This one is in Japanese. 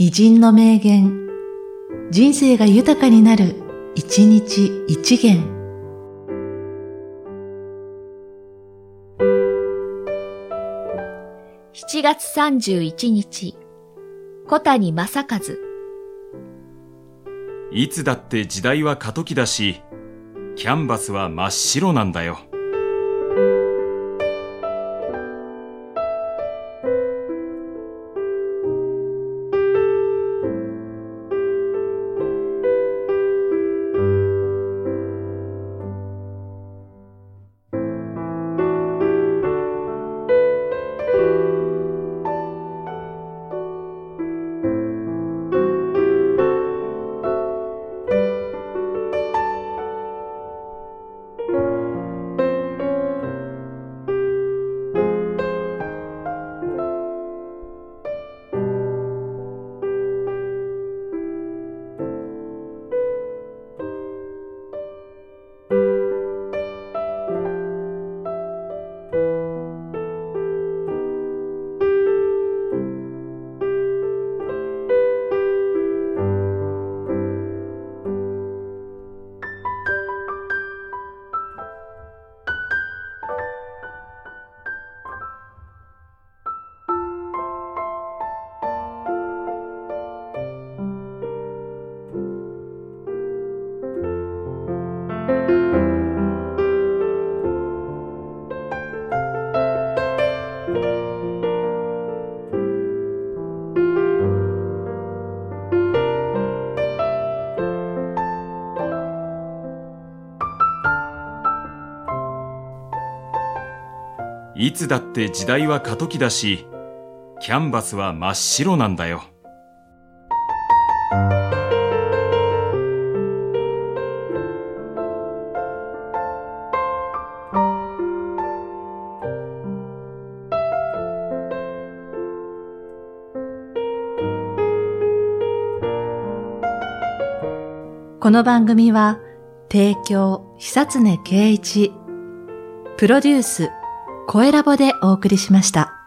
偉人の名言、人生が豊かになる、一日一元。7月31日、小谷正和。いつだって時代は過渡期だし、キャンバスは真っ白なんだよ。いつだって時代は過渡期だし、キャンバスは真っ白なんだよ。この番組は、提供、久常圭一、プロデュース、声ラボでお送りしました。